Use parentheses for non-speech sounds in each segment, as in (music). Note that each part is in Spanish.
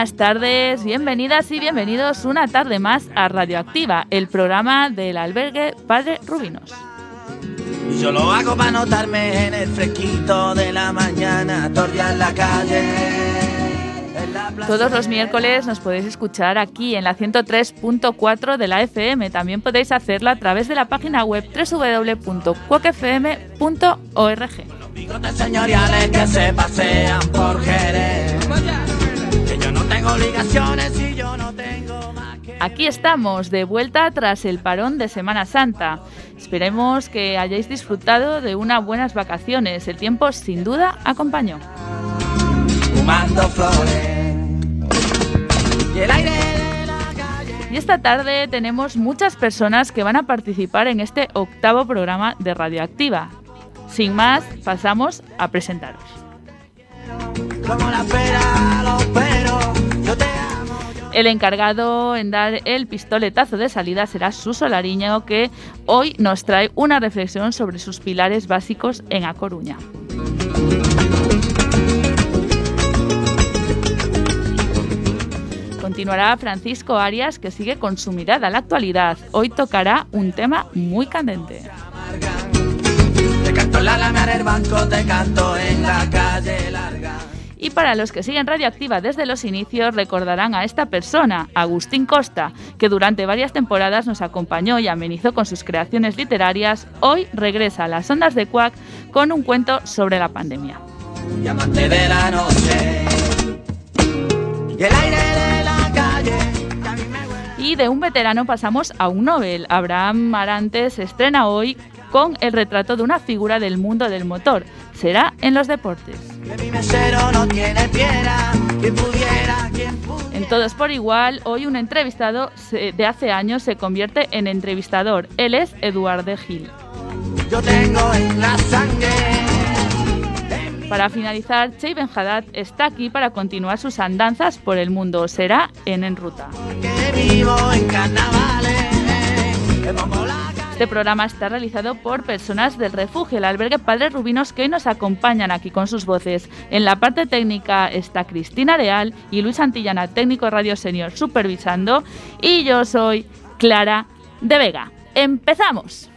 buenas tardes, bienvenidas y bienvenidos una tarde más a Radioactiva, el programa del albergue Padre Rubinos. Y yo lo hago para notarme en el fresquito de la mañana, tordia en la calle. en la plaza Todos los miércoles nos podéis escuchar aquí en la 103.4 de la FM. También podéis hacerlo a través de la página web www.cuacfm.org. tengo obligaciones y yo no tengo más que. Aquí estamos, de vuelta tras el parón de Semana Santa. Esperemos que hayáis disfrutado de unas buenas vacaciones. El tiempo sin duda acompañó. fumando flores. Y el aire de la calle. Y esta tarde tenemos muchas personas que van a participar en este octavo programa de Radioactiva. Sin más, pasamos a presentaros. Como la pera, los peros. Yo te amo. yo- El encargado en dar el pistoletazo de salida será Suso Lariño, que hoy nos trae una reflexión sobre sus pilares básicos en A Coruña. Continuará Francisco Arias, que sigue con su mirada a la actualidad. Hoy tocará un tema muy candente. Te canto en la alameda del banco, te canto en la calle larga. Y para los que siguen Radioactiva desde los inicios, recordarán a esta persona, Agustín Costa, que durante varias temporadas nos acompañó y amenizó con sus creaciones literarias. Hoy regresa a las ondas de Cuac con un cuento sobre la pandemia. Llamante de la noche. Y el aire de la calle. Y un veterano pasamos a un Nobel. Abraham Arantes se estrena hoy con el retrato de una figura del mundo del motor. Será en los deportes. En Todos por Igual, hoy un entrevistado de hace años se convierte en entrevistador. Él es Eduardo Gil. Yo tengo en la sangre. Para finalizar, Chey Benhadat está aquí para continuar sus andanzas por el mundo. Será en En Ruta. Este programa está realizado por personas del refugio, el albergue Padre Rubinos, que hoy nos acompañan aquí con sus voces. En la parte técnica está Cristina Leal y Luis Antillana, técnico Radio Senior, supervisando. Y yo soy Clara de Vega. ¡Empezamos!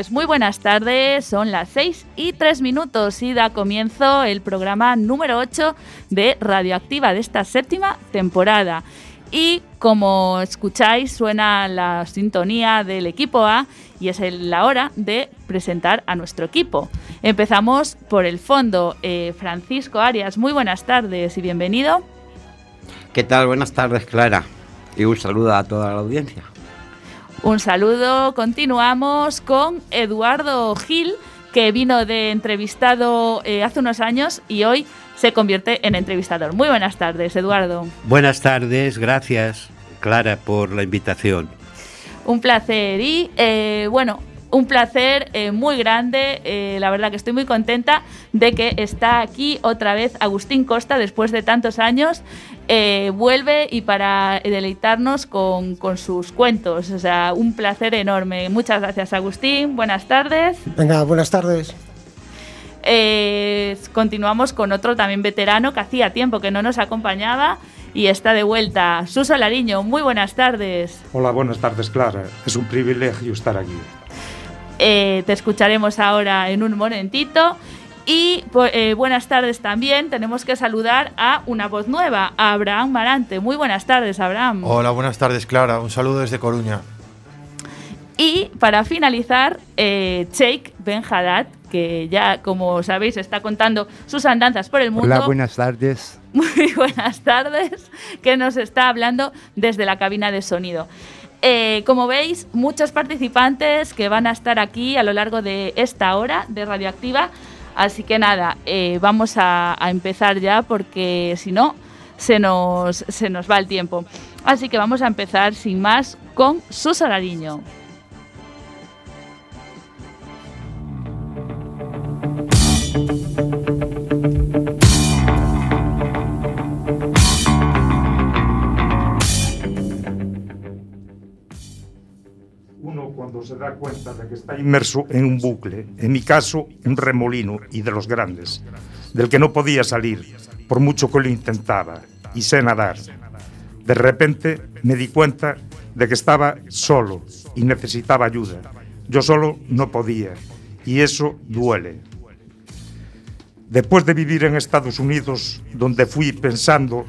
Pues muy buenas tardes, son las 6 y 3 minutos y da comienzo el programa número 8 de Radioactiva de esta séptima temporada. Y como escucháis, suena la sintonía del equipo A y es la hora de presentar a nuestro equipo. Empezamos por el fondo. Eh, Francisco Arias, muy buenas tardes y bienvenido. ¿Qué tal? Buenas tardes, Clara. Y un saludo a toda la audiencia. Un saludo. Continuamos con Eduardo Gil, que vino de entrevistado eh, hace unos años y hoy se convierte en entrevistador. Muy buenas tardes, Eduardo. Buenas tardes, gracias Clara por la invitación. Un placer y eh, bueno, un placer eh, muy grande. eh, la verdad que estoy muy contenta de que está aquí otra vez Agustín Costa después de tantos años. eh, vuelve y para deleitarnos con, con sus cuentos. O sea, un placer enorme. Muchas gracias, Agustín. Buenas tardes. Venga, buenas tardes. Eh, continuamos con otro también veterano que hacía tiempo que no nos acompañaba y está de vuelta. Suso Lariño, muy buenas tardes. Hola, buenas tardes, Clara. Es un privilegio estar aquí. Eh, te escucharemos ahora en un momentito. Y pu- eh, buenas tardes también. Tenemos que saludar a una voz nueva, a Abraham Marante. Muy buenas tardes, Abraham. Hola, buenas tardes, Clara. Un saludo desde Coruña. Y para finalizar, eh, Sheikh Ben Haddad, que ya, como sabéis, está contando sus andanzas por el mundo. Hola, buenas tardes. (laughs) Muy buenas tardes, que nos está hablando desde la cabina de sonido. Eh, como veis, muchos participantes que van a estar aquí a lo largo de esta hora de Radioactiva. Así que nada, eh, vamos a, empezar ya porque si no, se nos, se nos va el tiempo. Así que vamos a empezar sin más con su salariño. Que está inmerso en un bucle, en mi caso, un remolino y de los grandes, del que no podía salir, por mucho que lo intentaba, y sé nadar. De repente me di cuenta de que estaba solo y necesitaba ayuda. Yo solo no podía, y eso duele. Después de vivir en Estados Unidos, donde fui pensando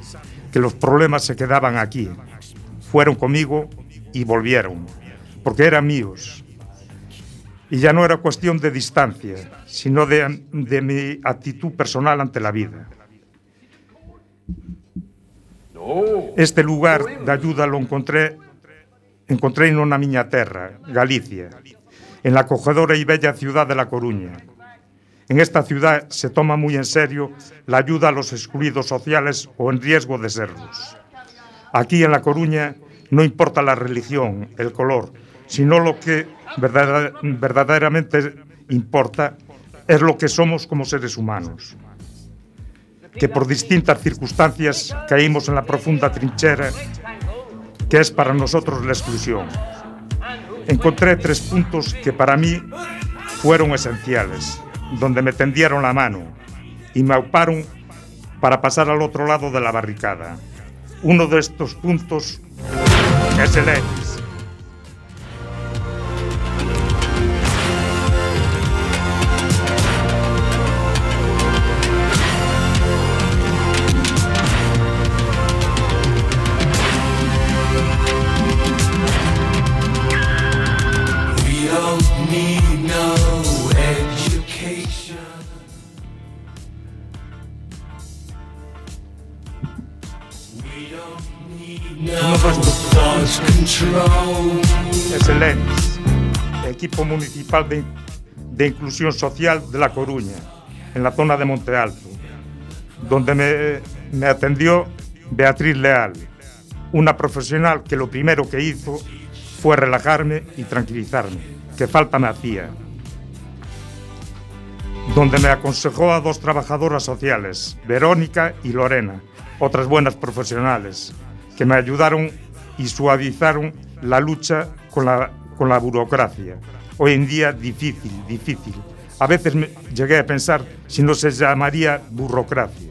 que los problemas se quedaban aquí, fueron conmigo y volvieron, porque eran míos. Y ya no era cuestión de distancia, sino de, de mi actitud personal ante la vida. Este lugar de ayuda lo encontré, encontré en una miña terra, Galicia, en la acogedora y bella ciudad de La Coruña. En esta ciudad se toma muy en serio la ayuda a los excluidos sociales o en riesgo de serlos. Aquí en La Coruña no importa la religión, el color, sino lo que verdadera- verdaderamente importa es lo que somos como seres humanos. Que por distintas circunstancias caímos en la profunda trinchera que es para nosotros la exclusión. Encontré tres puntos que para mí fueron esenciales, donde me tendieron la mano y me auparon para pasar al otro lado de la barricada. Uno de estos puntos es el X. Municipal de, Inclusión Social de La Coruña, en la zona de Monte Alto, donde me, atendió Beatriz Leal, una profesional que lo primero que hizo fue relajarme y tranquilizarme, que falta me hacía. Donde me aconsejó a dos trabajadoras sociales, Verónica y Lorena, otras buenas profesionales, que me ayudaron y suavizaron la lucha con la burocracia. Hoy en día difícil, difícil. A veces me llegué a pensar si no se llamaría burocracia.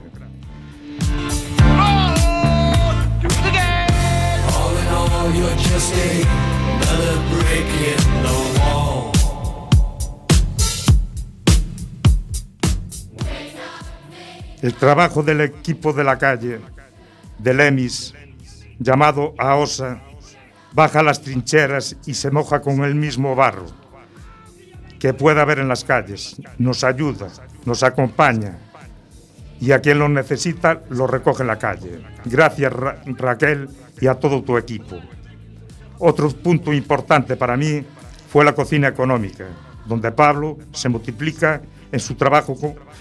El trabajo del equipo de la calle, del EMIS, llamado AOSA, baja las trincheras y se moja con el mismo barro que pueda haber en las calles. Nos ayuda, nos acompaña y a quien lo necesita lo recoge en la calle. Gracias Ra- Raquel y a todo tu equipo. Otro punto importante para mí fue la cocina económica, donde Pablo se multiplica en su trabajo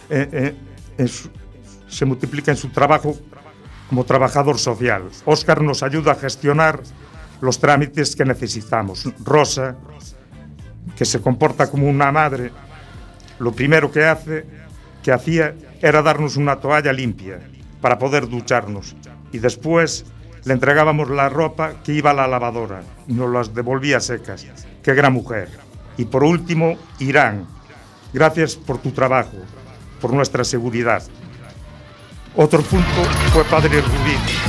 eh, eh, se multiplica en su trabajo como trabajador social. Óscar nos ayuda a gestionar los trámites que necesitamos. Rosa, que se comporta como una madre, lo primero que hace, que hacía, era darnos una toalla limpia para poder ducharnos. Y después le entregábamos la ropa que iba a la lavadora y nos las devolvía secas. Qué gran mujer. Y por último, Irán. Gracias por tu trabajo, por nuestra seguridad. Otro punto fue Padre Rubín.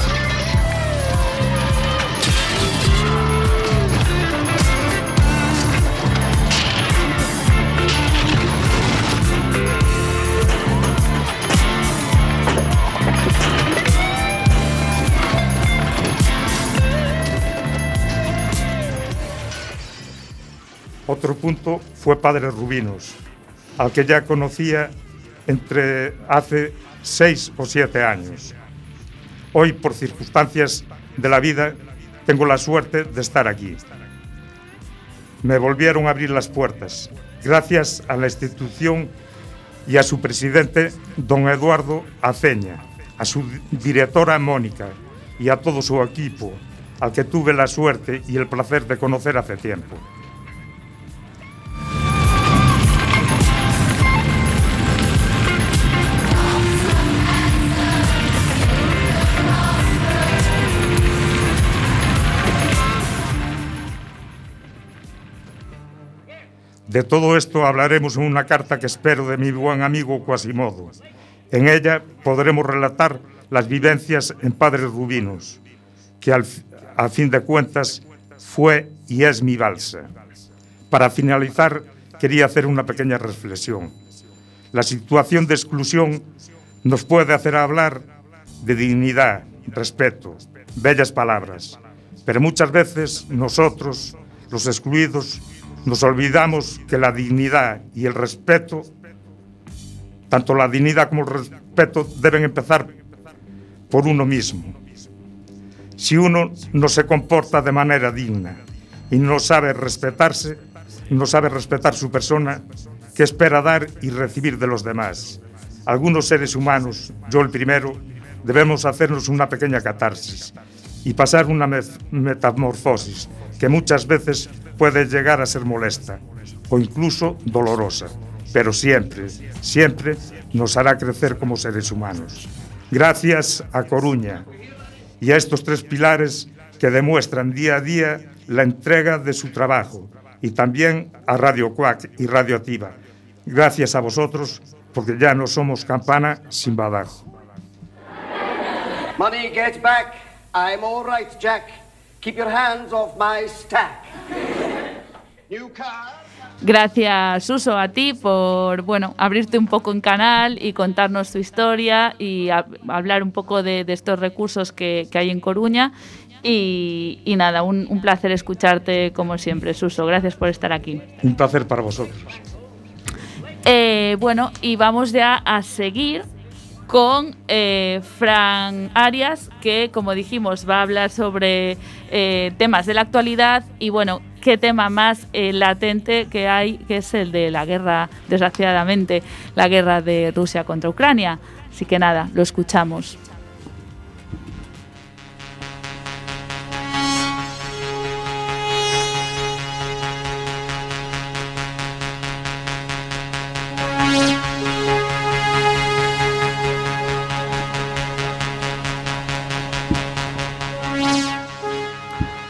Otro punto fue Padre Rubinos, al que ya conocía entre hace seis o siete años. Hoy, por circunstancias de la vida, tengo la suerte de estar aquí. Me volvieron a abrir las puertas, gracias a la institución y a su presidente, don Eduardo Aceña, a su directora Mónica y a todo su equipo, al que tuve la suerte y el placer de conocer hace tiempo. De todo esto hablaremos en una carta que espero de mi buen amigo Quasimodo. En ella podremos relatar las vivencias en Padres Rubinos, que a fin de cuentas fue y es mi balsa. Para finalizar, quería hacer una pequeña reflexión. La situación de exclusión nos puede hacer hablar de dignidad, respeto, bellas palabras, pero muchas veces nosotros, los excluidos, nos olvidamos que la dignidad y el respeto, tanto la dignidad como el respeto, deben empezar por uno mismo. Si uno no se comporta de manera digna y no sabe respetarse, no sabe respetar su persona, ¿qué espera dar y recibir de los demás? Algunos seres humanos, yo el primero, debemos hacernos una pequeña catarsis y pasar una metamorfosis que muchas veces puede llegar a ser molesta o incluso dolorosa, pero siempre, siempre nos hará crecer como seres humanos. Gracias a Coruña y a estos tres pilares que demuestran día a día la entrega de su trabajo y también a Radio Cuac y Radio Activa. Gracias a vosotros porque ya no somos campana sin badajo. Money, get back. I'm all right, Jack. Keep your hands off my stack. Gracias, Suso, a ti por bueno abrirte un poco en canal y contarnos tu historia y a- hablar un poco de, de estos recursos que, que hay en Coruña. Y, y nada, un, un placer escucharte como siempre, Suso. Gracias por estar aquí. Un placer para vosotros. Eh, bueno, y vamos ya a seguir con eh, Fran Arias, que como dijimos va a hablar sobre eh, temas de la actualidad y bueno, qué tema más eh, latente que hay, que es el de la guerra, desgraciadamente, la guerra de Rusia contra Ucrania. Así que nada, lo escuchamos.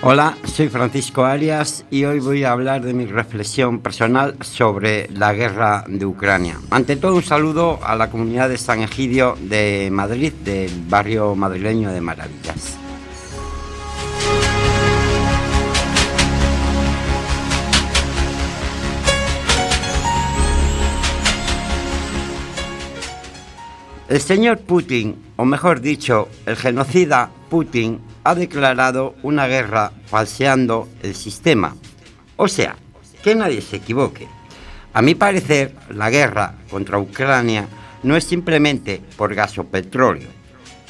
Hola, soy Francisco Arias y hoy voy a hablar de mi reflexión personal sobre la guerra de Ucrania. Ante todo, un saludo a la comunidad de San Egidio de Madrid, del barrio madrileño de Maravillas. El señor Putin, o mejor dicho, el genocida Putin, ha declarado una guerra falseando el sistema. O sea, que nadie se equivoque. A mi parecer, la guerra contra Ucrania no es simplemente por gas o petróleo.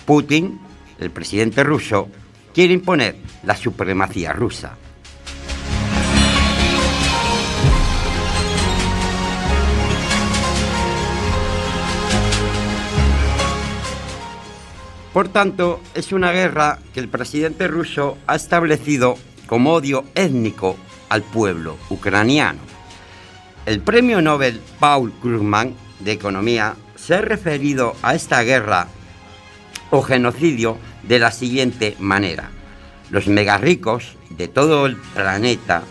Putin, el presidente ruso, quiere imponer la supremacía rusa. Por tanto, es una guerra que el presidente ruso ha establecido como odio étnico al pueblo ucraniano. El premio Nobel Paul Krugman de Economía se ha referido a esta guerra o genocidio de la siguiente manera. Los megarricos de todo el planeta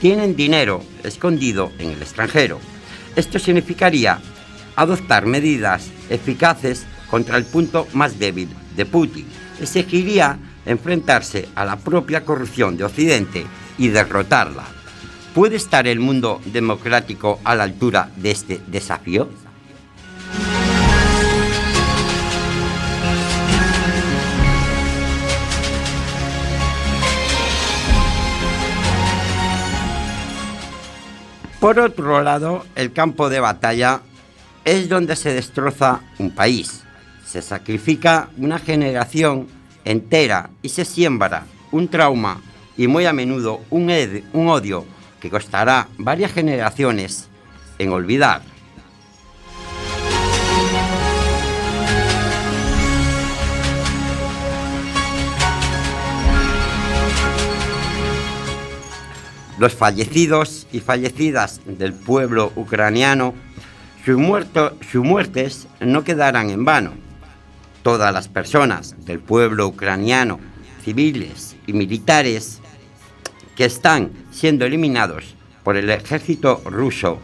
tienen dinero escondido en el extranjero. Esto significaría adoptar medidas eficaces contra el punto más débil de Putin. Exigiría enfrentarse a la propia corrupción de Occidente y derrotarla. ¿Puede estar el mundo democrático a la altura de este desafío? Por otro lado, el campo de batalla es donde se destroza un país se sacrifica una generación entera y se siembra un trauma y muy a menudo un, odio que costará varias generaciones en olvidar. Los fallecidos y fallecidas del pueblo ucraniano, sus, muerto, sus muertes no quedarán en vano Todas las personas del pueblo ucraniano, civiles y militares, que están siendo eliminados por el ejército ruso,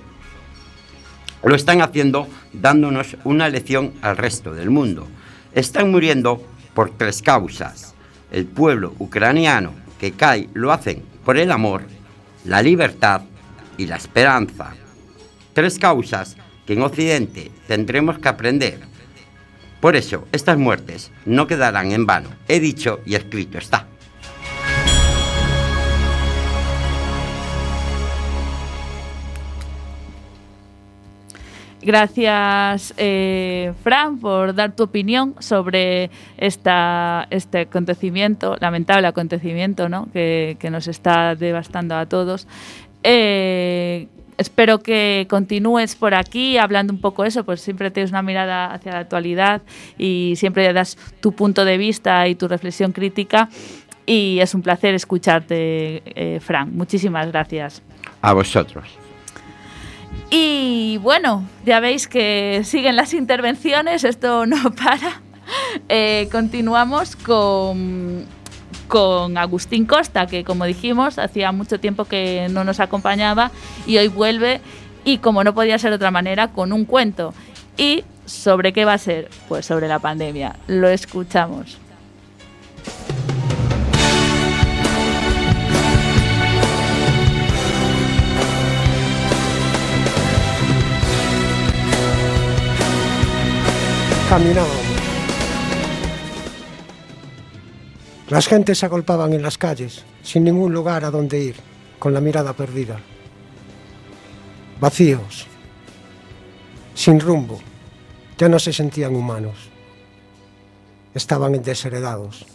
lo están haciendo dándonos una lección al resto del mundo. Están muriendo por tres causas. El pueblo ucraniano que cae lo hacen por el amor, la libertad y la esperanza. Tres causas que en Occidente tendremos que aprender. Por eso, estas muertes no quedarán en vano. He dicho y escrito está. Gracias, eh, Fran, por dar tu opinión sobre este acontecimiento, lamentable acontecimiento, ¿no? que nos está devastando a todos. Eh, espero que continúes por aquí hablando un poco eso, pues siempre tienes una mirada hacia la actualidad y siempre das tu punto de vista y tu reflexión crítica. Y es un placer escucharte, eh, Fran. Muchísimas gracias. A vosotros. Y bueno, ya veis que siguen las intervenciones, esto no (laughs) para. Eh, continuamos con, con Agustín Costa, que como dijimos, hacía mucho tiempo que no nos acompañaba y hoy vuelve y como no podía ser de otra manera, con un cuento. ¿Y sobre qué va a ser? Pues sobre la pandemia. Lo escuchamos. Caminábamos. Las gentes se agolpaban en las calles, sin ningún lugar a donde ir, con la mirada perdida. Vacíos, sin rumbo, ya no se sentían humanos. Estaban desheredados,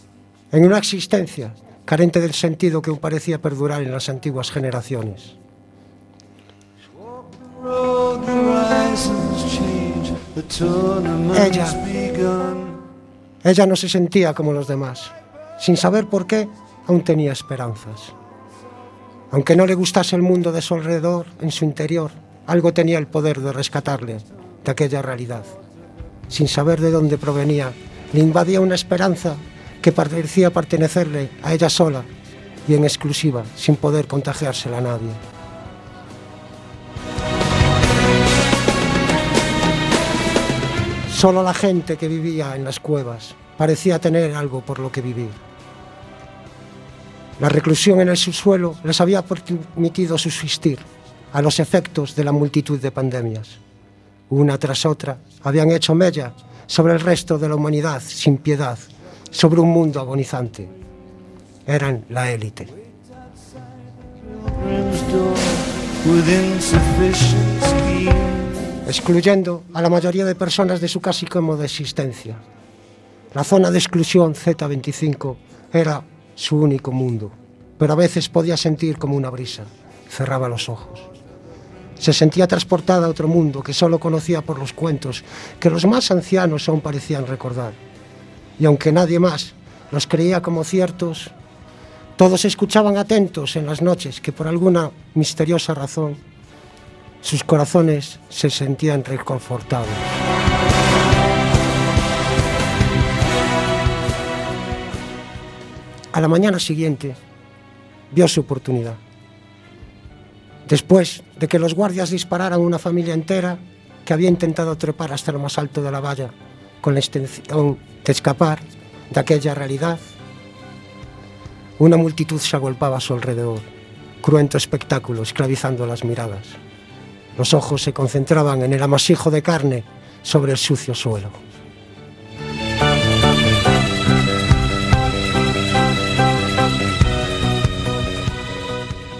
en una existencia carente del sentido que parecía perdurar en las antiguas generaciones. Ella. Ella no se sentía como los demás. Sin saber por qué, aún tenía esperanzas. Aunque no le gustase el mundo de su alrededor, en su interior, algo tenía el poder de rescatarle de aquella realidad. Sin saber de dónde provenía, le invadía una esperanza que parecía pertenecerle a ella sola y en exclusiva, sin poder contagiársela a nadie. Solo la gente que vivía en las cuevas parecía tener algo por lo que vivir. La reclusión en el subsuelo les había permitido subsistir a los efectos de la multitud de pandemias. Una tras otra habían hecho mella sobre el resto de la humanidad sin piedad, sobre un mundo agonizante. Eran la élite. Excluyendo a la mayoría de personas de su casi cómoda existencia. La zona de exclusión Z25 era su único mundo, pero a veces podía sentir como una brisa. Cerraba los ojos. Se sentía transportada a otro mundo que solo conocía por los cuentos que los más ancianos aún parecían recordar. Y aunque nadie más los creía como ciertos, todos escuchaban atentos en las noches que por alguna misteriosa razón sus corazones se sentían reconfortados. A la mañana siguiente vio su oportunidad. Después de que los guardias dispararan una familia entera que había intentado trepar hasta lo más alto de la valla con la intención de escapar de aquella realidad, una multitud se agolpaba a su alrededor, cruento espectáculo esclavizando las miradas. Los ojos se concentraban en el amasijo de carne sobre el sucio suelo.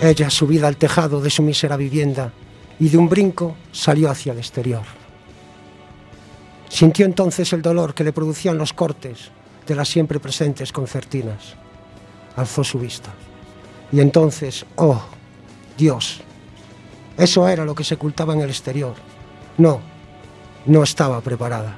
Ella, subida al tejado de su mísera vivienda, y de un brinco salió hacia el exterior. Sintió entonces el dolor que le producían los cortes de las siempre presentes concertinas. Alzó su vista. Y entonces, oh, Dios, eso era lo que se ocultaba en el exterior. No, no estaba preparada.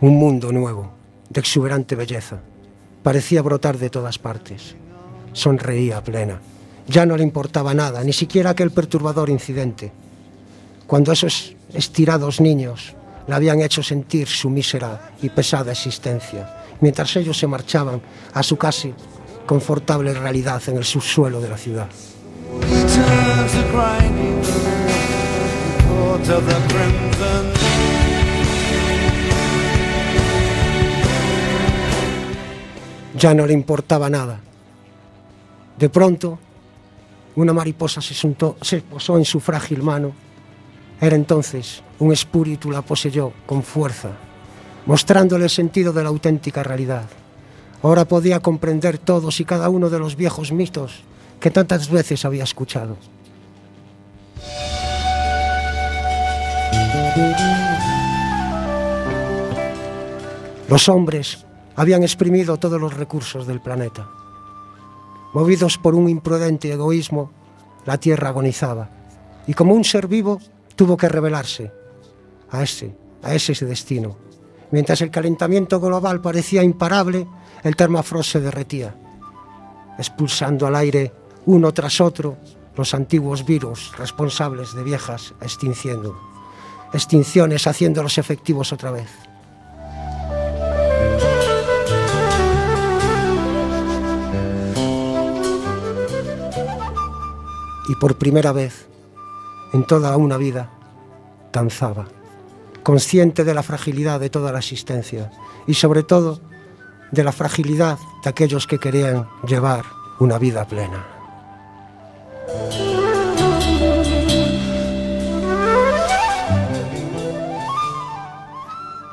Un mundo nuevo, de exuberante belleza. Parecía brotar de todas partes. Sonreía plena. Ya no le importaba nada, ni siquiera aquel perturbador incidente. Cuando esos estirados niños la habían hecho sentir su mísera y pesada existencia, mientras ellos se marchaban a su casi confortable realidad en el subsuelo de la ciudad. Ya no le importaba nada. De pronto, una mariposa se, posó en su frágil mano. Era entonces un espíritu la poseyó con fuerza, mostrándole el sentido de la auténtica realidad. Ahora podía comprender todos y cada uno de los viejos mitos que tantas veces había escuchado. Los hombres habían exprimido todos los recursos del planeta. Movidos por un imprudente egoísmo, la Tierra agonizaba y como un ser vivo tuvo que rebelarse a ese, a ese destino. Mientras el calentamiento global parecía imparable, el termafrost se derretía, expulsando al aire uno tras otro los antiguos virus responsables de viejas extinciones haciéndolos efectivos otra vez. Y por primera vez en toda una vida danzaba, consciente de la fragilidad de toda la existencia y sobre todo de la fragilidad de aquellos que querían llevar una vida plena.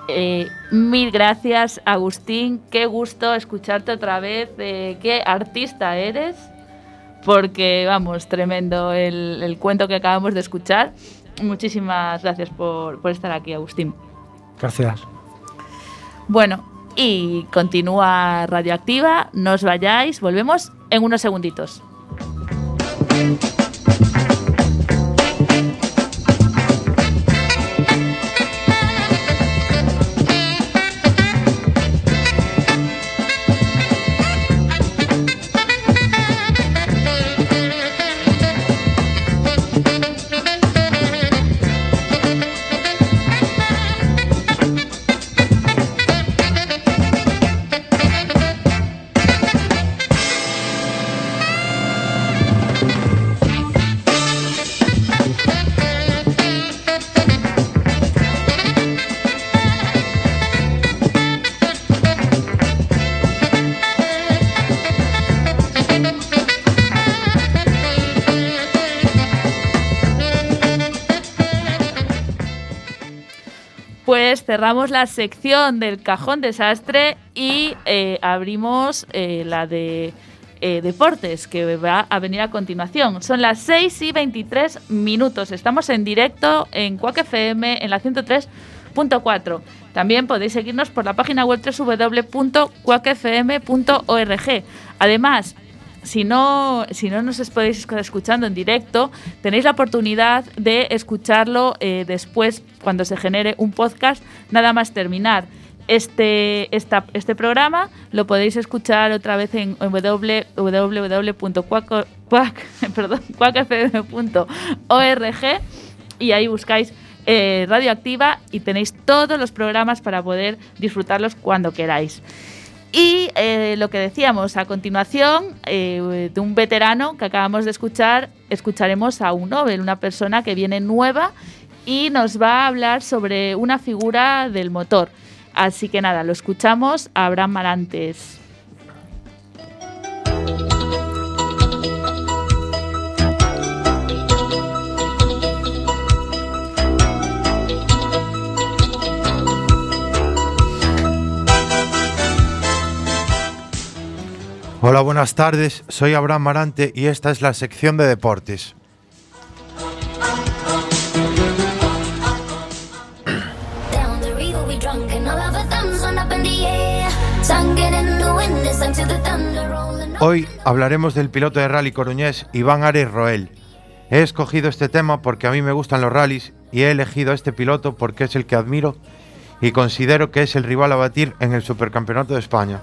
Eh, mil gracias, Agustín. Qué gusto escucharte otra vez. Eh, qué artista eres. Porque, vamos, tremendo el, el cuento que acabamos de escuchar. Muchísimas gracias por, por estar aquí, Agustín. Gracias. Bueno, y continúa Radioactiva. No os vayáis. Volvemos en unos segunditos. Cerramos la sección del cajón desastre y eh, abrimos eh, la de eh, deportes que va a venir a continuación. Son las 6 y 23 minutos. Estamos en directo en Quack FM en la 103.4. También podéis seguirnos por la página web www.quackfm.org. Además, si no, si no nos podéis escuchando en directo, tenéis la oportunidad de escucharlo eh, después, cuando se genere un podcast, nada más terminar. Este, este programa lo podéis escuchar otra vez en, quackfm.org (laughs) y ahí buscáis eh, Radioactiva y tenéis todos los programas para poder disfrutarlos cuando queráis. Y eh, lo que decíamos, a continuación, eh, de un veterano que acabamos de escuchar, escucharemos a un Nobel, una persona que viene nueva y nos va a hablar sobre una figura del motor. Así que nada, lo escuchamos a Abraham Marantes. Hola, buenas tardes. Soy Abraham Marante y esta es la sección de deportes. Hoy hablaremos del piloto de rally coruñés Iván Ares Roel. He escogido este tema porque a mí me gustan los rallies y he elegido a este piloto porque es el que admiro y considero que es el rival a batir en el Supercampeonato de España.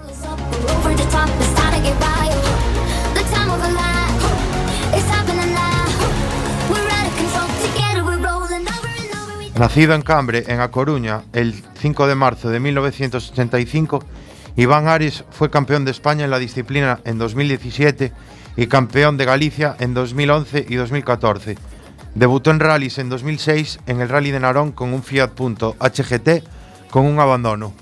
Nacido en Cambre, en A Coruña, el 5 de marzo de 1985, Iván Ares fue campeón de España en la disciplina en 2017 y campeón de Galicia en 2011 y 2014. Debutó en rallies en 2006 en el Rally de Narón con un Fiat Punto HGT con un abandono.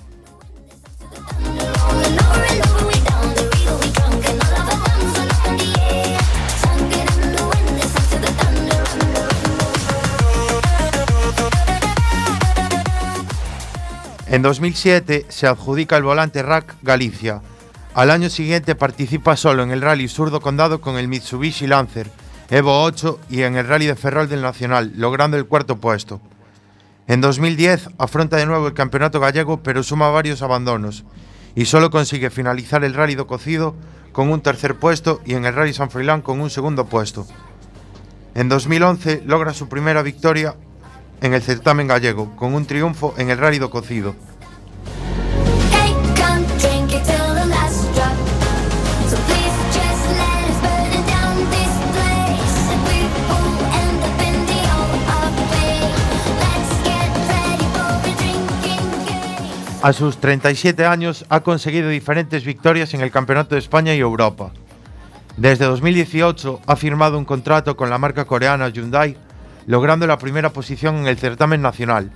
En 2007 se adjudica el volante RAC Galicia. Al año siguiente participa solo en el Rally Surdo Condado con el Mitsubishi Lancer Evo 8 y en el Rally de Ferrol del Nacional, logrando el cuarto puesto. En 2010 afronta de nuevo el campeonato gallego, pero suma varios abandonos y solo consigue finalizar el Rally do Cocido con un tercer puesto y en el Rally San Froilán con un segundo puesto. En 2011 logra su primera victoria en el certamen gallego, con un triunfo en el Rally do Cocido. A sus 37 años ha conseguido diferentes victorias en el Campeonato de España y Europa. Desde 2018 ha firmado un contrato con la marca coreana Hyundai, logrando la primera posición en el certamen nacional.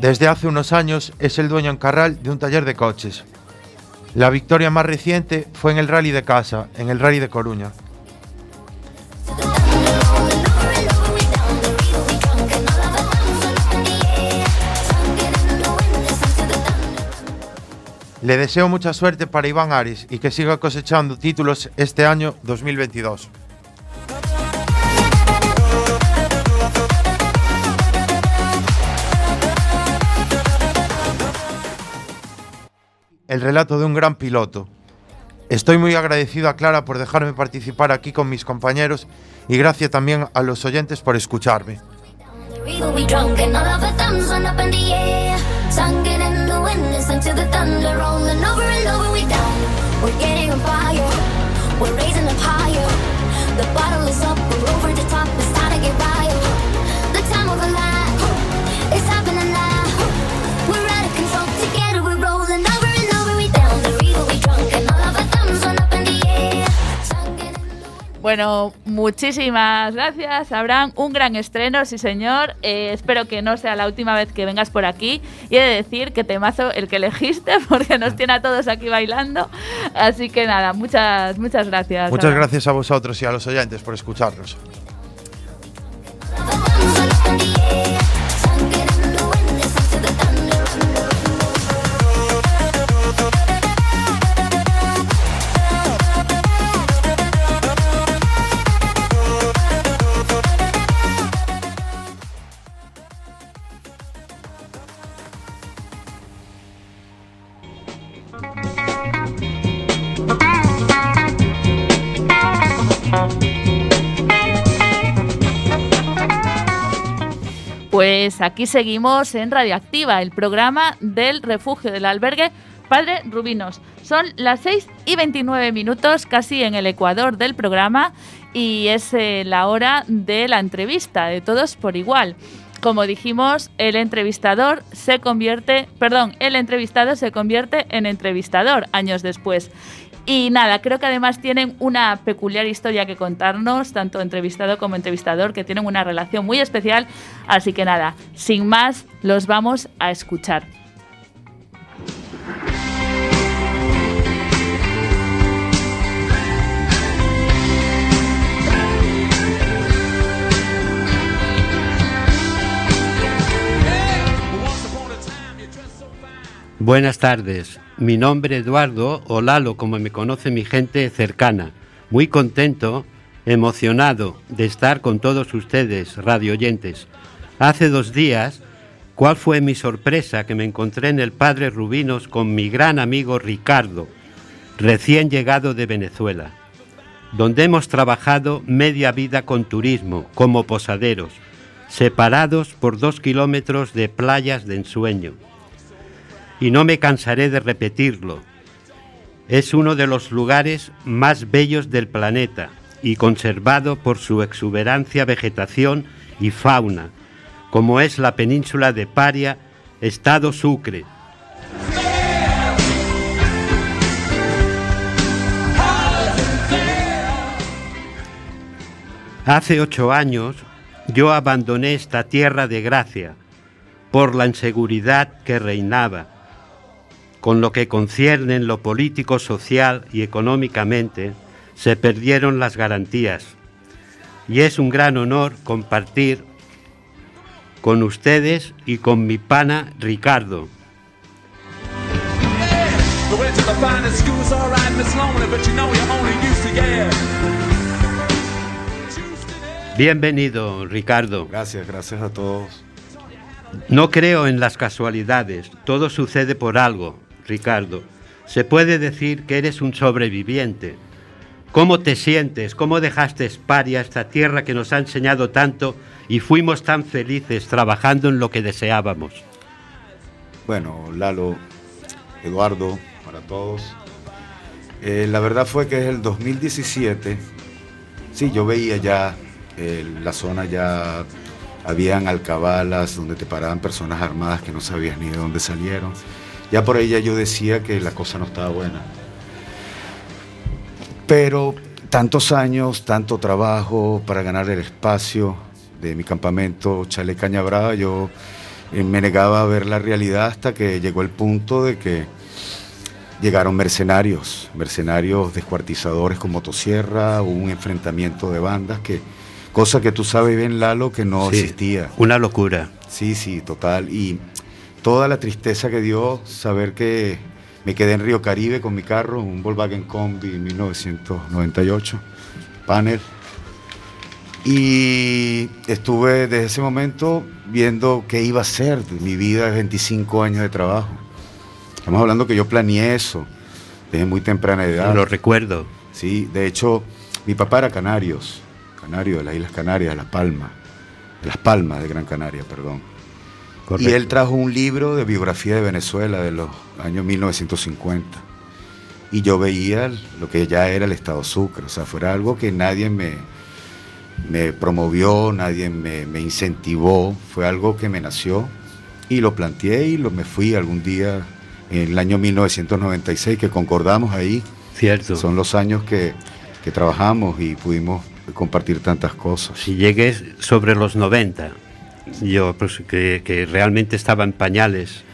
Desde hace unos años es el dueño en Carral de un taller de coches. La victoria más reciente fue en el Rally de Casa, en el Rally de Coruña. Le deseo mucha suerte para Iván Ares y que siga cosechando títulos este año 2022. El relato de un gran piloto. Estoy muy agradecido a Clara por dejarme participar aquí con mis compañeros y gracias también a los oyentes por escucharme. Bueno, muchísimas gracias, Abraham. Un gran estreno, sí señor. Eh, espero que no sea la última vez que vengas por aquí. Y he de decir que temazo el que elegiste, (laughs) porque nos tiene a todos aquí bailando. Así que nada, muchas, muchas gracias. Muchas Abraham. gracias a vosotros y a los oyentes por escucharnos. Pues aquí seguimos en Radioactiva, el programa del refugio del albergue Padre Rubinos. Son las 6 y 29 minutos, casi en el ecuador del programa, y es eh, la hora de la entrevista, de todos por igual. Como dijimos, el entrevistador se convierte, perdón, el entrevistado se convierte en entrevistador años después. Y nada, creo que además tienen una peculiar historia que contarnos, tanto entrevistado como entrevistador, que tienen una relación muy especial. Así que nada, sin más, los vamos a escuchar. Buenas tardes. Mi nombre Eduardo, o Lalo, como me conoce mi gente cercana. Muy contento, emocionado de estar con todos ustedes, radio oyentes. Hace dos días, ¿cuál fue mi sorpresa que me encontré en el Padre Rubinos con mi gran amigo Ricardo, recién llegado de Venezuela, donde hemos trabajado media vida con turismo, como posaderos, separados por dos kilómetros de playas de ensueño. Y no me cansaré de repetirlo. Es uno de los lugares más bellos del planeta y conservado por su exuberancia vegetación y fauna, como es la península de Paria, Estado Sucre. Hace ocho años yo abandoné esta tierra de gracia por la inseguridad que reinaba. Con lo que concierne en lo político, social y económicamente, se perdieron las garantías. Y es un gran honor compartir con ustedes y con mi pana Ricardo. Bienvenido, Ricardo. Gracias, gracias a todos. No creo en las casualidades, todo sucede por algo, Ricardo. Se puede decir que eres un sobreviviente. ¿Cómo te sientes? ¿Cómo dejaste Esparia, esta tierra que nos ha enseñado tanto y fuimos tan felices trabajando en lo que deseábamos? Bueno, Lalo, Eduardo, para todos. Eh, la verdad fue que es el 2017. Sí, yo veía ya eh, la zona ya habían alcabalas donde te paraban personas armadas que no sabías ni de dónde salieron. Ya por ella yo decía que la cosa no estaba buena. Pero tantos años, tanto trabajo para ganar el espacio de mi campamento Chale Caña Brava, yo eh, me negaba a ver la realidad hasta que llegó el punto de que llegaron mercenarios, mercenarios descuartizadores con motosierra, hubo un enfrentamiento de bandas que, cosa que tú sabes bien, Lalo, que no Sí, existía. Una locura. Sí, sí, total. Y toda la tristeza que dio saber que me quedé en Río Caribe con mi carro, un Volkswagen Combi 1998, panel. Y estuve desde ese momento viendo qué iba a ser de mi vida de 25 años de trabajo. Estamos hablando que yo planeé eso desde muy temprana edad. Lo recuerdo. Sí, de hecho, mi papá era canarios, canario de las Islas Canarias, de Las Palmas, de Las Palmas de Gran Canaria, perdón. Correcto. Y él trajo un libro de biografía de Venezuela de los años 1950. Y yo veía lo que ya era el Estado Sucre, o sea, fuera algo que nadie me, me promovió, nadie me, me incentivó, fue algo que me nació y lo planteé y lo, me fui algún día en el año 1996 que concordamos ahí. Cierto. Son los años que, que trabajamos y pudimos compartir tantas cosas. Si llegué sobre los 90, yo pues, que, realmente estaba en pañales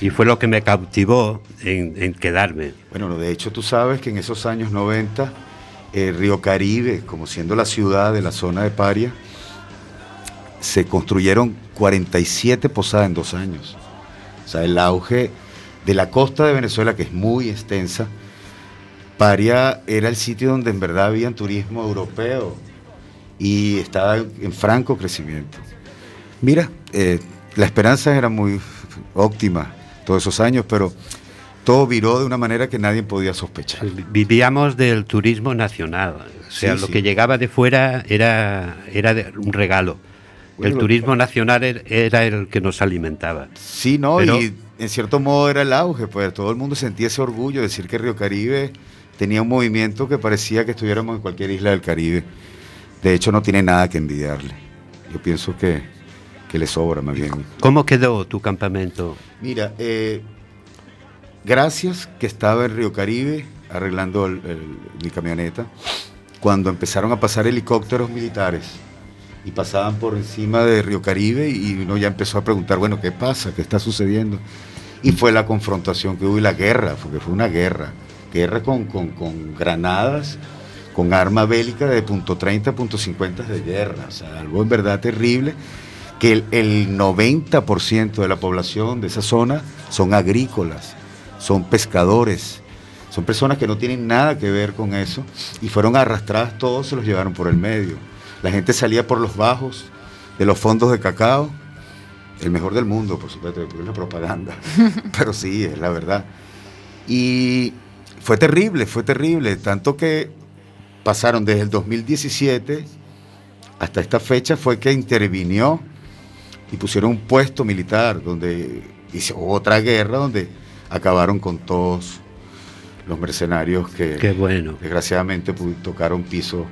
y fue lo que me cautivó en, en quedarme. Bueno, de hecho tú sabes que en esos años 90, eh, Río Caribe, como siendo la ciudad de la zona de Paria, se construyeron 47 posadas en dos años. O sea, el auge de la costa de Venezuela, que es muy extensa, Paria era el sitio donde en verdad había turismo europeo y estaba en franco crecimiento. Mira, eh, la esperanza era muy óptima todos esos años, pero todo viró de una manera que nadie podía sospechar. Vivíamos del turismo nacional, o sea, Sí, lo sí. que llegaba de fuera era, era un regalo. Bueno, el lo- turismo nacional er- era el que nos alimentaba. Sí, ¿no? Pero- y en cierto modo era el auge, pues todo el mundo sentía ese orgullo de decir que Río Caribe tenía un movimiento que parecía que estuviéramos en cualquier isla del Caribe. De hecho, no tiene nada que envidiarle. Yo pienso que, que le sobra más bien. ¿Cómo quedó tu campamento? Mira, eh, gracias que estaba en Río Caribe arreglando el- el- mi camioneta, cuando empezaron a pasar helicópteros militares y pasaban por encima de Río Caribe y uno ya empezó a preguntar, bueno, ¿qué pasa? ¿Qué está sucediendo? Y fue la confrontación que hubo y la guerra, porque fue una guerra, guerra con, con- con granadas, con arma bélica de punto .30, punto .50 de guerra, o sea, algo en verdad terrible que el, el 90% de la población de esa zona son agrícolas, son pescadores, son personas que no tienen nada que ver con eso y fueron arrastradas todos, se los llevaron por el medio. La gente salía por los bajos de los fondos de cacao, el mejor del mundo, por supuesto, porque es la propaganda, (laughs) pero sí, es la verdad. Y fue terrible, fue terrible, tanto que pasaron desde el 2017 hasta esta fecha fue que intervinió y pusieron un puesto militar donde hizo otra guerra donde acabaron con todos los mercenarios que Qué bueno. desgraciadamente tocaron piso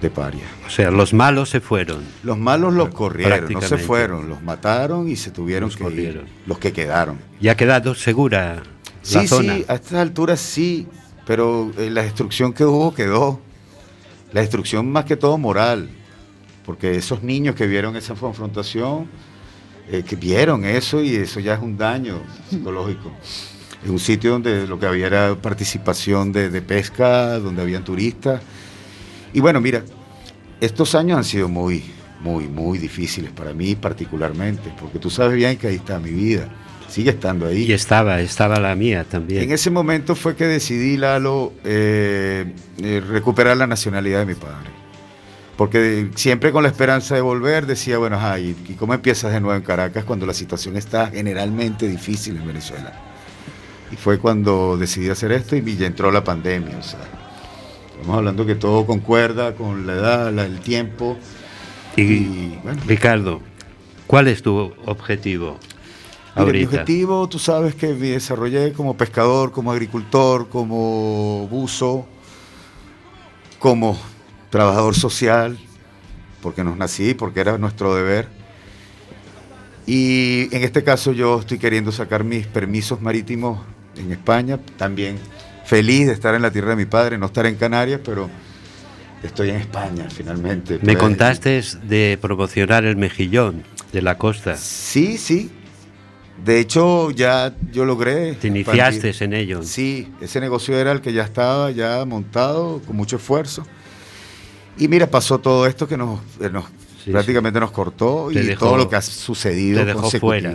de paria. O sea, los malos se fueron. Los malos los corrieron, no se fueron, los mataron y se tuvieron Los que corrieron. ir, los que quedaron. Y ha quedado segura la Sí, zona. sí, a estas alturas sí, pero eh, la destrucción que hubo quedó. La destrucción más que todo moral, porque esos niños que vieron esa confrontación, eh, que vieron eso y eso ya es un daño psicológico. En un sitio donde lo que había era participación de, de pesca, donde habían turistas. Y bueno, mira, estos años han sido muy, muy, muy difíciles para mí particularmente, porque tú sabes bien que ahí está mi vida, sigue estando ahí. Y estaba, estaba la mía también. En ese momento fue que decidí, Lalo, eh, eh, recuperar la nacionalidad de mi padre. Porque siempre con la esperanza de volver decía, bueno, ajá, ¿y, cómo empiezas de nuevo en Caracas cuando la situación está generalmente difícil en Venezuela? Y fue cuando decidí hacer esto y ya entró la pandemia. O sea, estamos hablando que todo concuerda con la edad, la- el tiempo. Y, Ricardo, ¿cuál es tu objetivo Mira, mi objetivo, tú sabes que me desarrollé como pescador, como agricultor, como buzo, como trabajador social, porque nos nací, porque era nuestro deber. Y en este caso yo estoy queriendo sacar mis permisos marítimos en España, también feliz de estar en la tierra de mi padre, no estar en Canarias, pero estoy en España finalmente. Me Pues, contaste de promocionar el mejillón de la costa. Sí, sí. De hecho, ya yo logré. Te iniciaste en ello. Sí, ese negocio era el que ya estaba ya montado con mucho esfuerzo. Y mira, pasó todo esto que nos, eh, nos- prácticamente nos cortó Te y dejó- todo lo que ha sucedido. te dejó fuera.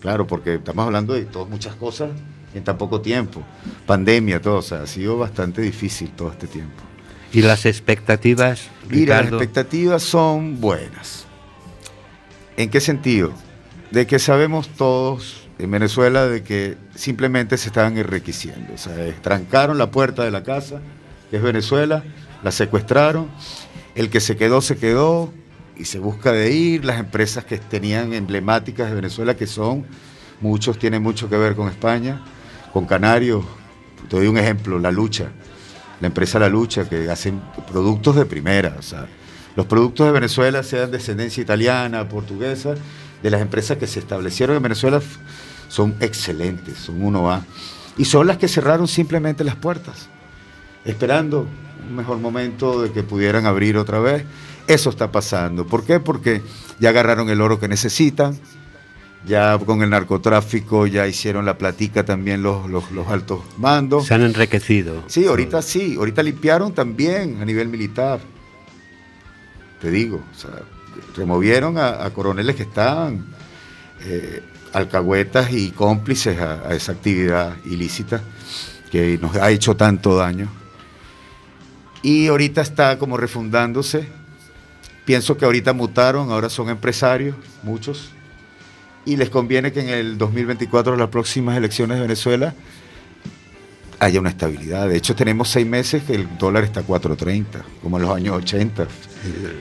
Claro, porque estamos hablando de todas muchas cosas en tan poco tiempo. Pandemia, todo. O sea, ha sido bastante difícil todo este tiempo. ¿Y las expectativas, Mira, las Ricardo? expectativas son buenas. ¿En qué sentido? De que sabemos todos en Venezuela de que simplemente se estaban enriqueciendo. O sea, trancaron la puerta de la casa, que es Venezuela, la secuestraron, el que se quedó, se quedó y se busca de ir. Las empresas que tenían emblemáticas de Venezuela, que son, muchos tienen mucho que ver con España, con Canarios. Te doy un ejemplo, La Lucha la empresa La Lucha, que hacen productos de primera. O sea, los productos de Venezuela, sean de descendencia italiana, portuguesa, de las empresas que se establecieron en Venezuela, son excelentes, son uno A. Y son las que cerraron simplemente las puertas, esperando un mejor momento de que pudieran abrir otra vez. Eso está pasando. ¿Por qué? Porque ya agarraron el oro que necesitan, ya con el narcotráfico ya hicieron la platica también los, los, los altos mandos. Se han enriquecido. Sí, ahorita sí, ahorita limpiaron también a nivel militar. Te digo, o sea, removieron a, a coroneles que estaban eh, alcahuetas y cómplices a, a esa actividad ilícita que nos ha hecho tanto daño. Y ahorita está como refundándose. Pienso que ahorita mutaron, ahora son empresarios, muchos, y les conviene que en el 2024, las próximas elecciones de Venezuela, haya una estabilidad. De hecho, tenemos seis meses que el dólar está a 4.30, como en los años 80.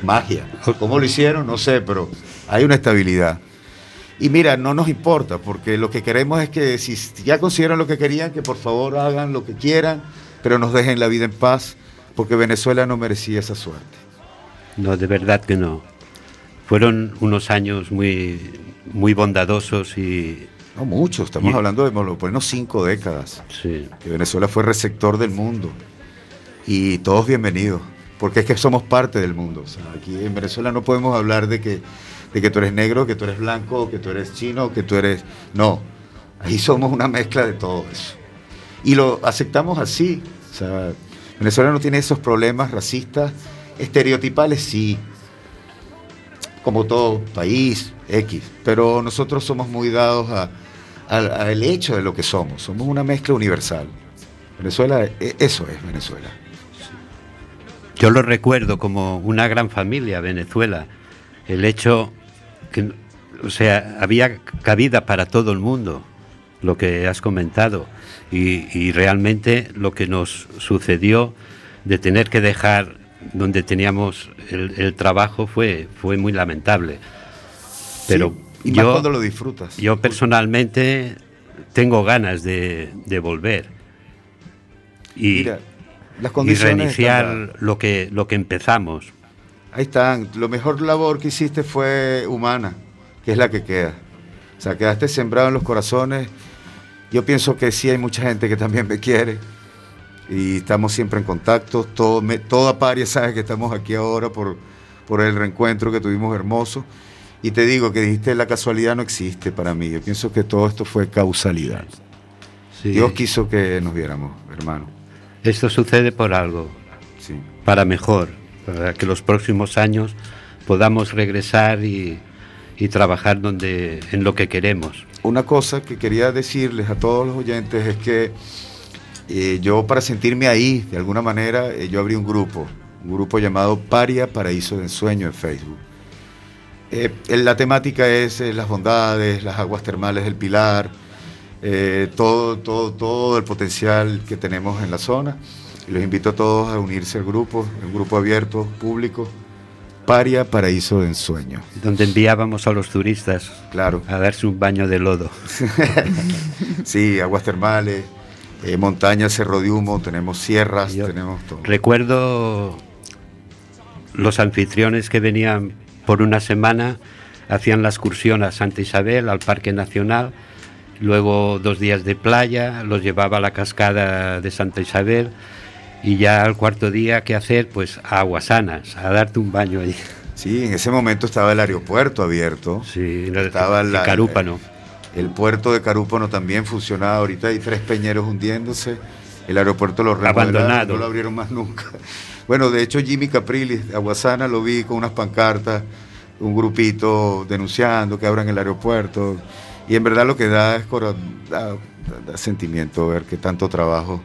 Magia. ¿Cómo lo hicieron? No sé, pero hay una estabilidad. Y mira, no nos importa, porque lo que queremos es que si ya consiguieron lo que querían, que por favor hagan lo que quieran, pero nos dejen la vida en paz, porque Venezuela no merecía esa suerte. No, de verdad que no. Fueron unos años muy, muy bondadosos y... No mucho, estamos Y- hablando de por lo menos cinco décadas. Sí. que Venezuela fue receptor del mundo y todos bienvenidos, porque es que somos parte del mundo. O sea, aquí en Venezuela no podemos hablar de que, de que tú eres negro, que tú eres blanco, que tú eres chino, que tú eres... No, ahí somos una mezcla de todo eso. Y lo aceptamos así. O sea, Venezuela no tiene esos problemas racistas, estereotipales sí, como todo país, X, pero nosotros somos muy dados a- al- al hecho de lo que somos, somos una mezcla universal. Venezuela, e- eso es Venezuela. Yo lo recuerdo como una gran familia, Venezuela. El hecho que, o sea, había cabida para todo el mundo, lo que has comentado. Y, y realmente lo que nos sucedió de tener que dejar donde teníamos el, el trabajo fue, fue muy lamentable. Pero y más yo, cuando lo disfrutas. yo personalmente tengo ganas de, de volver y, Mira, las y condiciones reiniciar están lo que, lo que empezamos. Ahí están. Lo mejor labor que hiciste fue humana, que es la que queda. O sea, quedaste sembrado en los corazones. Yo pienso que sí hay mucha gente que también me quiere. Y estamos siempre en contacto. Todo, me- toda paria sabe que estamos aquí ahora por, por el reencuentro que tuvimos hermoso. Y te digo que dijiste la casualidad no existe para mí. Yo pienso que todo esto fue causalidad. Sí. Dios quiso que nos viéramos, hermano. Esto sucede por algo, Sí. para mejor, para que los próximos años podamos regresar y, y trabajar donde, en lo que queremos. Una cosa que quería decirles a todos los oyentes es que eh, yo para sentirme ahí, de alguna manera, eh, yo abrí un grupo, un grupo llamado Paria Paraíso de Ensueño en Facebook. Eh, la temática es las bondades, las aguas termales del Pilar, todo, todo, todo el potencial que tenemos en la zona. Los invito a todos a unirse al grupo, un grupo abierto, público, Paria Paraíso de Ensueño. Donde enviábamos a los turistas Claro. a darse un baño de lodo. (laughs) Sí, aguas termales, eh, montañas, cerro de humo, tenemos sierras, Yo tenemos todo. Recuerdo los anfitriones que venían por una semana, hacían la excursión a Santa Isabel, al Parque Nacional, luego dos días de playa, los llevaba a la cascada de Santa Isabel y ya al cuarto día, ¿qué hacer? Pues a Aguasanas, a darte un baño allí. Sí, en ese momento estaba el aeropuerto abierto. Sí, estaba de la- Carúpano. El puerto de Carúpano también funcionaba. Ahorita hay tres peñeros hundiéndose. El aeropuerto lo Abandonado. no lo abrieron más nunca. Bueno, de hecho Jimmy Capriles, de Aguasana, lo vi con unas pancartas, un grupito denunciando que abran el aeropuerto. Y en verdad lo que da es da- da sentimiento ver que tanto trabajo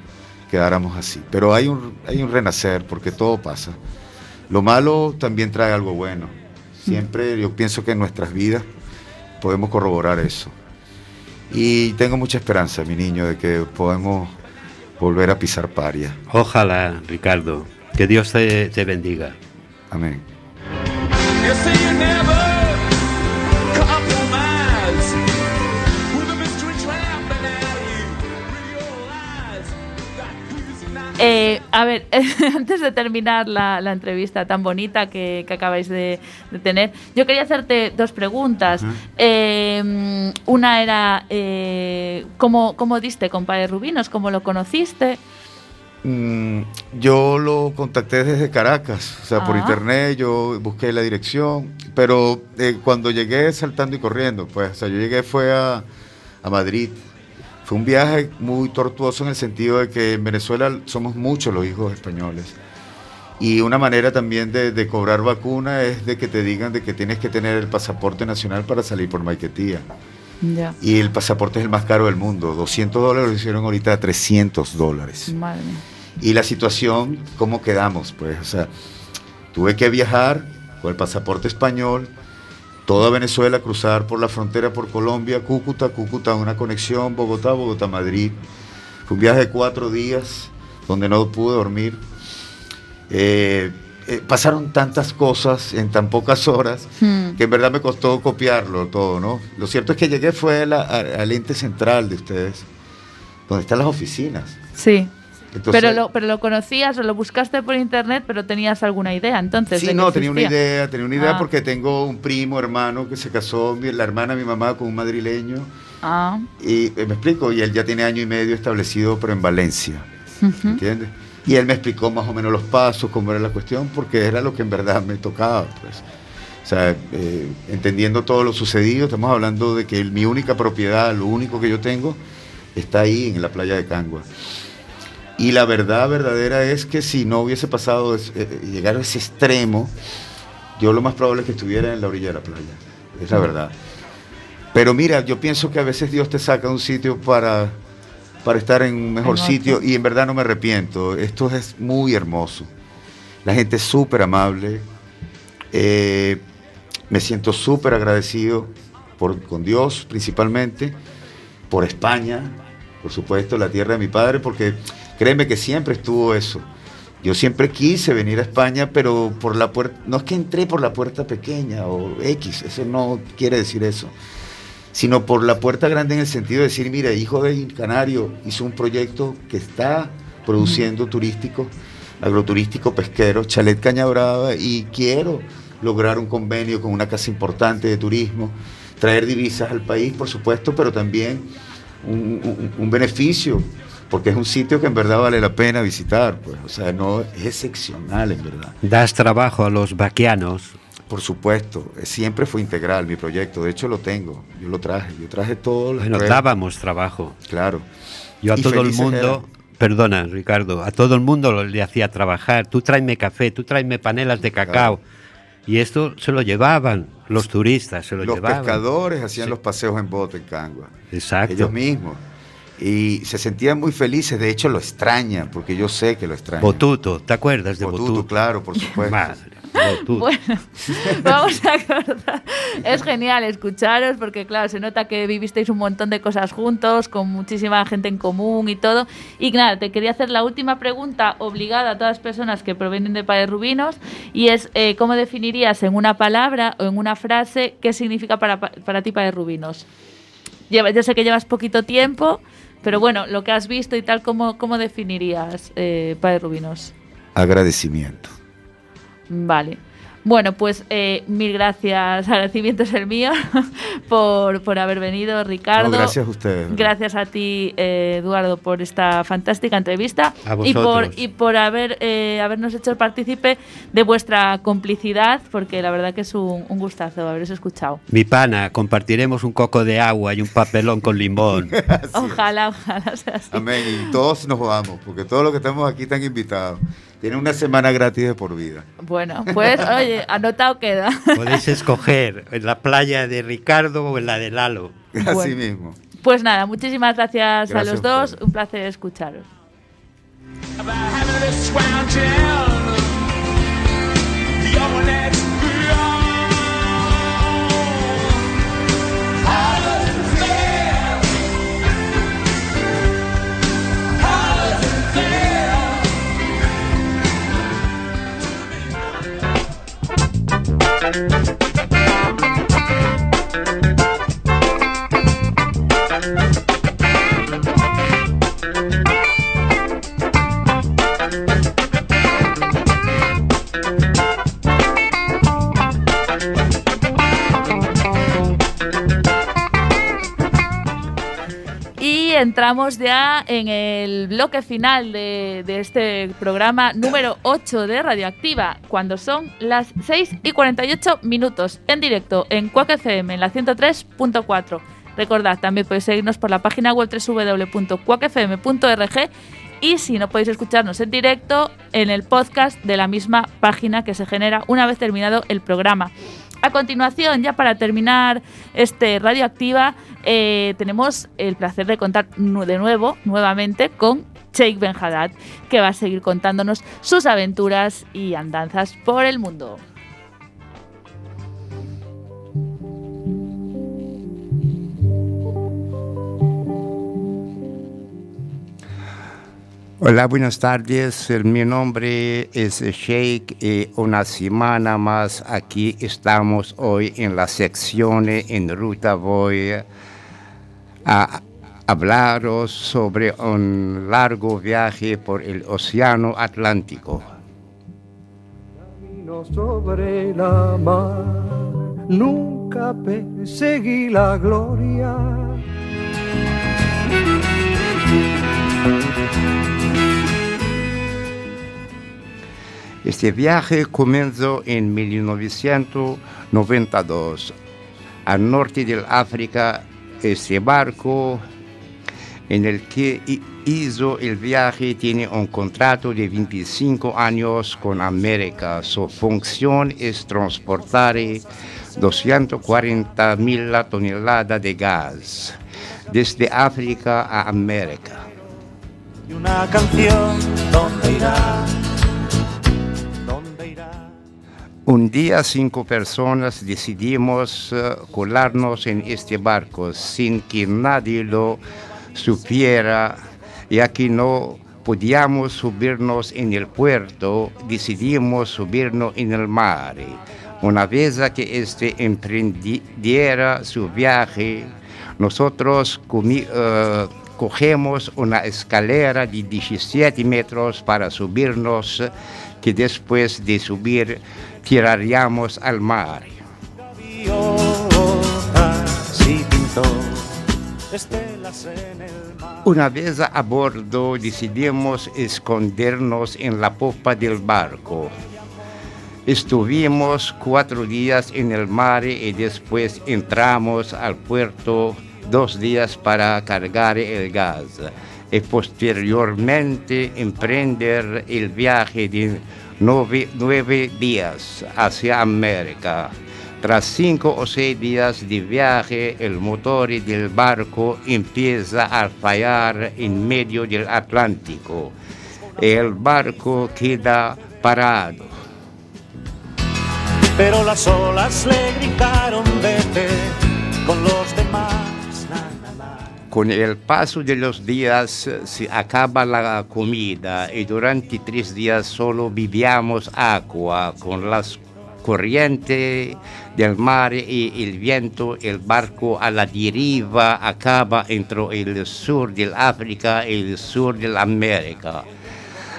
quedáramos así. Pero hay un, hay un renacer porque todo pasa. Lo malo también trae algo bueno. Siempre yo pienso que en nuestras vidas podemos corroborar eso. Y tengo mucha esperanza, mi niño, de que podemos volver a pisar paria. Ojalá, Ricardo, que Dios te, te bendiga. Amén. Eh, a ver, (laughs) antes de terminar la, la entrevista tan bonita que, que acabáis de, de tener, yo quería hacerte dos preguntas. Eh, una era, eh, ¿cómo, ¿cómo diste con Padre Rubinos? ¿Cómo lo conociste? Mm, yo lo contacté desde Caracas, o sea, por Ah. internet, yo busqué la dirección, pero eh, cuando llegué saltando y corriendo, pues, o sea, yo llegué fue a, a Madrid. Fue un viaje muy tortuoso en el sentido de que en Venezuela somos muchos los hijos españoles. Y una manera también de, de cobrar vacuna es de que te digan de que tienes que tener el pasaporte nacional para salir por Maiquetía. Ya. Y el pasaporte es el más caro del mundo. 200 dólares lo hicieron ahorita a 300 dólares. Madre mía. Y la situación, ¿cómo quedamos? Pues, o sea, tuve que viajar con el pasaporte español, toda Venezuela, cruzar por la frontera por Colombia, Cúcuta, Cúcuta, una conexión, Bogotá, Bogotá, Madrid. Fue un viaje de cuatro días donde no pude dormir. Eh, eh, pasaron tantas cosas en tan pocas horas Hmm. que en verdad me costó copiarlo todo, ¿no? Lo cierto es que llegué fue a la- a- al ente central de ustedes, donde están las oficinas. Sí. Entonces- pero, lo, pero lo conocías o lo buscaste por internet, pero tenías alguna idea entonces. Sí, no, tenía una idea, tenía una idea Ah. porque tengo un primo, hermano, que se casó, la hermana de mi mamá con un madrileño, Ah. y eh, me explico, y él ya tiene año y medio establecido, pero en Valencia, Ujú. ¿entiendes? Y él me explicó más o menos los pasos, cómo era la cuestión, porque era lo que en verdad me tocaba, pues. O sea, eh, entendiendo todo lo sucedido, estamos hablando de que mi única propiedad, lo único que yo tengo, está ahí en la playa de Cangua. Y la verdad verdadera es que si no hubiese pasado, eh, llegar a ese extremo, yo lo más probable es que estuviera en la orilla de la playa. Es la verdad. Pero mira, yo pienso que a veces Dios te saca de un sitio para, para estar en un mejor sitio y en verdad no me arrepiento. Esto es muy hermoso. La gente es súper amable. Eh, me siento súper agradecido por, con Dios principalmente, por España, por supuesto, la tierra de mi padre, porque créeme que siempre estuvo eso. Yo siempre quise venir a España, pero por la puerta, no es que entré por la puerta pequeña o X, eso no quiere decir eso, sino por la puerta grande en el sentido de decir, mira, hijo de Canario hizo un proyecto que está produciendo turístico, agroturístico pesquero, Chalet Caña Brava, y quiero lograr un convenio con una casa importante de turismo, traer divisas al país, por supuesto, pero también un, un- un beneficio, porque es un sitio que en verdad vale la pena visitar, pues, o sea, no es excepcional en verdad. Das trabajo a los vaquianos. Por supuesto, eh, siempre fue integral mi proyecto, de hecho lo tengo, yo lo traje, yo traje todo. Bueno, dábamos trabajo. Claro. Yo a Y todo el mundo, perdona Ricardo, a todo el mundo le hacía trabajar. Tú tráeme café, tú tráeme panelas de cacao. Y esto se lo llevaban los turistas, se lo Los llevaban. pescadores hacían los paseos en bote en Cangua. Exacto. Ellos mismos. Y se sentían muy felices, de hecho lo extrañan, porque yo sé que lo extrañan. Botuto, ¿te acuerdas de Botuto, Botuto? claro, por supuesto. Madre, Botuto. Bueno, (laughs) vamos a cortar. Es genial escucharos porque, claro, se nota que vivisteis un montón de cosas juntos, con muchísima gente en común y todo. Y nada, te quería hacer la última pregunta obligada a todas las personas que provienen de Padres Rubinos y es eh, ¿cómo definirías en una palabra o en una frase qué significa para, para ti Padres Rubinos? Lleva- yo sé que llevas poquito tiempo, pero bueno, lo que has visto y tal, ¿cómo, cómo definirías eh, Padres Rubinos? Agradecimiento. Vale. Bueno, pues eh, mil gracias, agradecimiento es el mío (laughs) por, por haber venido, Ricardo. No, gracias a ustedes. Gracias a ti, eh, Eduardo, por esta fantástica entrevista A y por, vosotros. y por haber, eh, habernos hecho el partícipe de vuestra complicidad, porque la verdad que es un, un gustazo haberos escuchado. Mi pana, compartiremos un coco de agua y un papelón con limón. (laughs) (laughs) Ojalá, ojalá sea así. Amén. Y todos nos vamos, porque todos los que estamos aquí están invitados. Tienen una semana gratis de por vida. Bueno, pues oye, anotado queda. Podéis escoger en la playa de Ricardo o en la de Lalo. Así Bueno. mismo. Pues nada, muchísimas gracias, a Gracias los a dos, un placer escucharos. Thank you. Entramos ya en el bloque final de, este programa número 8 de Radioactiva, cuando son las 6 y 48 minutos en directo en Quack FM en la 103.4. Recordad, también podéis seguirnos por la página web www.quackfm.org y si no podéis escucharnos en directo, en el podcast de la misma página que se genera una vez terminado el programa. A continuación, ya para terminar este Radioactiva, eh, tenemos el placer de contar de nuevo, nuevamente, con Sheikh Ben Haddad, que va a seguir contándonos sus aventuras y andanzas por el mundo. Hola, buenas tardes. Eh, Mi nombre es Sheikh y una semana más aquí estamos hoy en la sección En Ruta Voy a hablaros sobre un largo viaje por el Océano Atlántico. Sobre la mar, nunca perseguí la gloria. Este viaje comenzó en 1992. Al norte del África, este barco en el que hi- hizo el viaje tiene un contrato de 25 años con América. Su función es transportar 240 mil toneladas de gas desde África a América. Y una canción, ¿dónde irá? Un día cinco personas decidimos eh, colarnos en este barco sin que nadie lo supiera, ya que no podíamos subirnos en el puerto, decidimos subirnos en el mar. Una vez que este emprendiera su viaje, nosotros eh, cogemos una escalera de 17 metros para subirnos, que después de subir tiraríamos al mar. Una vez a bordo decidimos escondernos en la popa del barco. Estuvimos cuatro días en el mar y después entramos al puerto dos días para cargar el gas y posteriormente emprender el viaje de nueve, nueve días hacia América. Tras cinco o seis días de viaje, el motor del barco empieza a fallar en medio del Atlántico. El barco queda parado. Pero las olas le gritaron vete con los demás. Con el paso de los días eh, se acaba la comida y durante tres días solo vivíamos agua con las corrientes del mar y el viento, el barco a la deriva acaba entre el sur del África y el sur de América.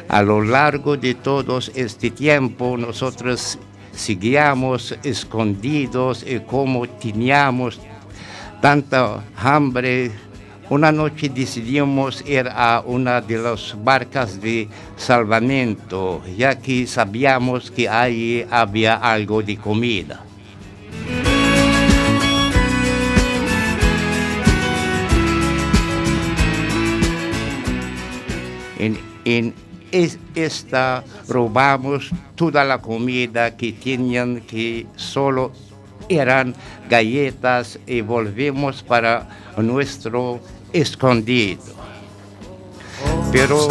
A lo largo de todo este tiempo nosotros seguíamos escondidos y como teníamos tanta hambre, una noche decidimos ir a una de las barcas de salvamento, ya que sabíamos que ahí había algo de comida. En, en es- esta robamos toda la comida que tenían que solo eran galletas y volvimos para nuestro escondido. Pero,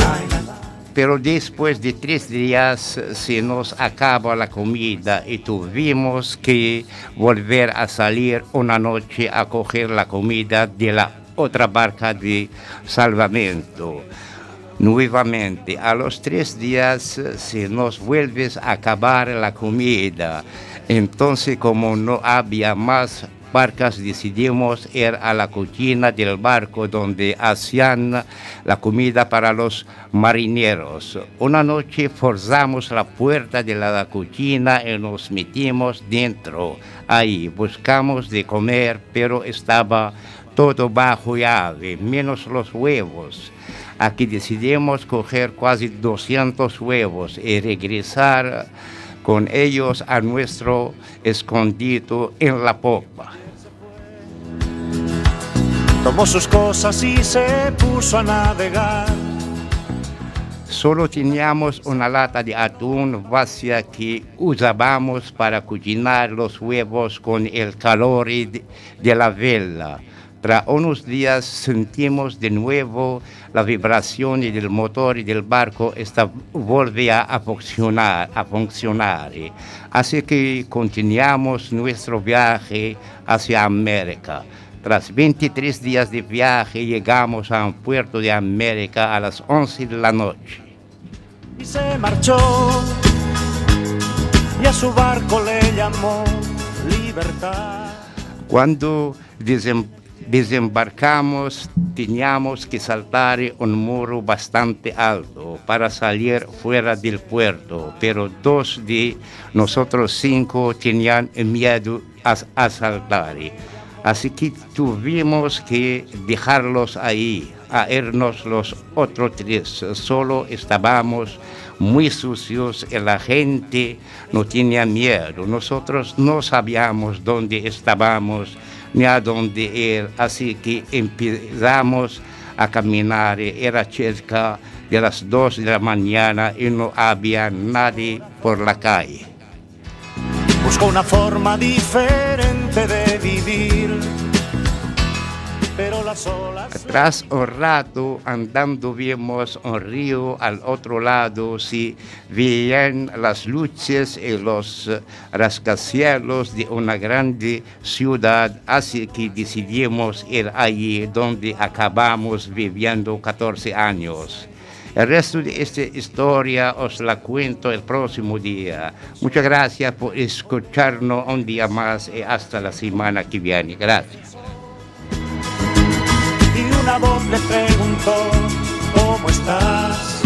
pero después de tres días se nos acaba la comida y tuvimos que volver a salir una noche a coger la comida de la otra barca de salvamento. Nuevamente, a los tres días eh, se nos vuelve a acabar la comida. Entonces, como no había más barcas, decidimos ir a la cocina del barco donde hacían la comida para los marineros. Una noche forzamos la puerta de la cocina y nos metimos dentro. Ahí buscamos de comer, pero estaba todo bajo llave, menos los huevos. Aquí decidimos coger casi 200 huevos y regresar con ellos a nuestro escondido en la popa. Tomó sus cosas y se puso a navegar. Solo teníamos una lata de atún vacía que usábamos para cocinar los huevos con el calor de la vela. Tras unos días sentimos de nuevo la vibración del motor y del barco esta volvía a funcionar, a funcionar. Así que continuamos nuestro viaje hacia América. Tras 23 días de viaje llegamos a un puerto de América a las 11 de la noche. y se marchó. Y a su barco le llamó libertad. Cuando desem- desembarcamos teníamos que saltar un muro bastante alto para salir fuera del puerto, pero dos de nosotros cinco tenían miedo a, a saltar. Así que tuvimos que dejarlos ahí, a irnos los otros tres. Solo estábamos muy sucios y la gente no tenía miedo. Nosotros no sabíamos dónde estábamos ni a dónde ir, así que empezamos a caminar. Era cerca de las dos de la mañana y no había nadie por la calle. Una forma diferente de vivir. Pero las olas Tras un rato andando vimos un río al otro lado, se veían las luces y los rascacielos de una grande ciudad, así que decidimos ir allí donde acabamos viviendo 14 años. El resto de esta historia os la cuento el próximo día. Muchas gracias por escucharnos un día más y hasta la semana que viene. Gracias. y una voz le preguntó ¿Cómo estás?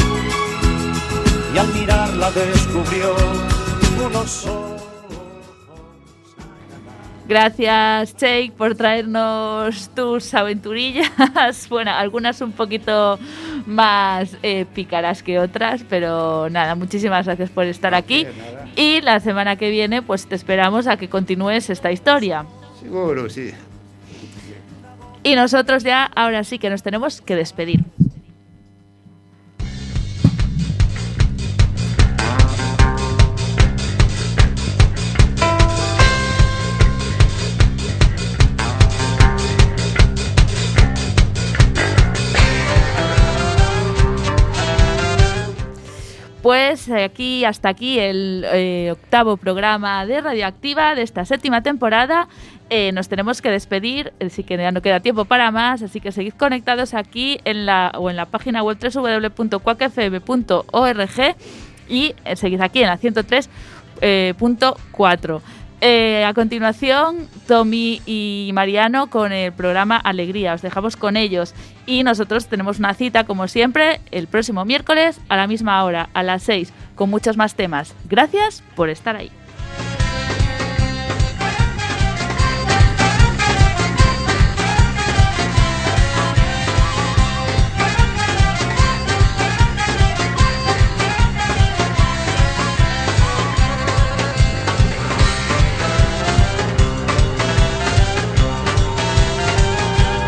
Y al mirarla descubrió unos ojos. Gracias, Jake, por traernos tus aventurillas. (laughs) Bueno, algunas un poquito más eh, pícaras que otras, pero nada, muchísimas gracias por estar aquí. Y la semana que viene, pues te esperamos a que continúes esta historia. Seguro, sí. Y nosotros ya, ahora sí que nos tenemos que despedir. Pues aquí, hasta aquí el eh, octavo programa de Radioactiva de esta séptima temporada. Eh, nos tenemos que despedir, así que ya no queda tiempo para más, así que seguid conectados aquí en la, o en la página web www.cuacfm.org y seguid aquí en la 103.4. Eh, a continuación, Tommy y Mariano con el programa Alegría. Os dejamos con ellos. Y nosotros tenemos una cita, como siempre, el próximo miércoles a la misma hora, a las 6, con muchos más temas. Gracias por estar ahí.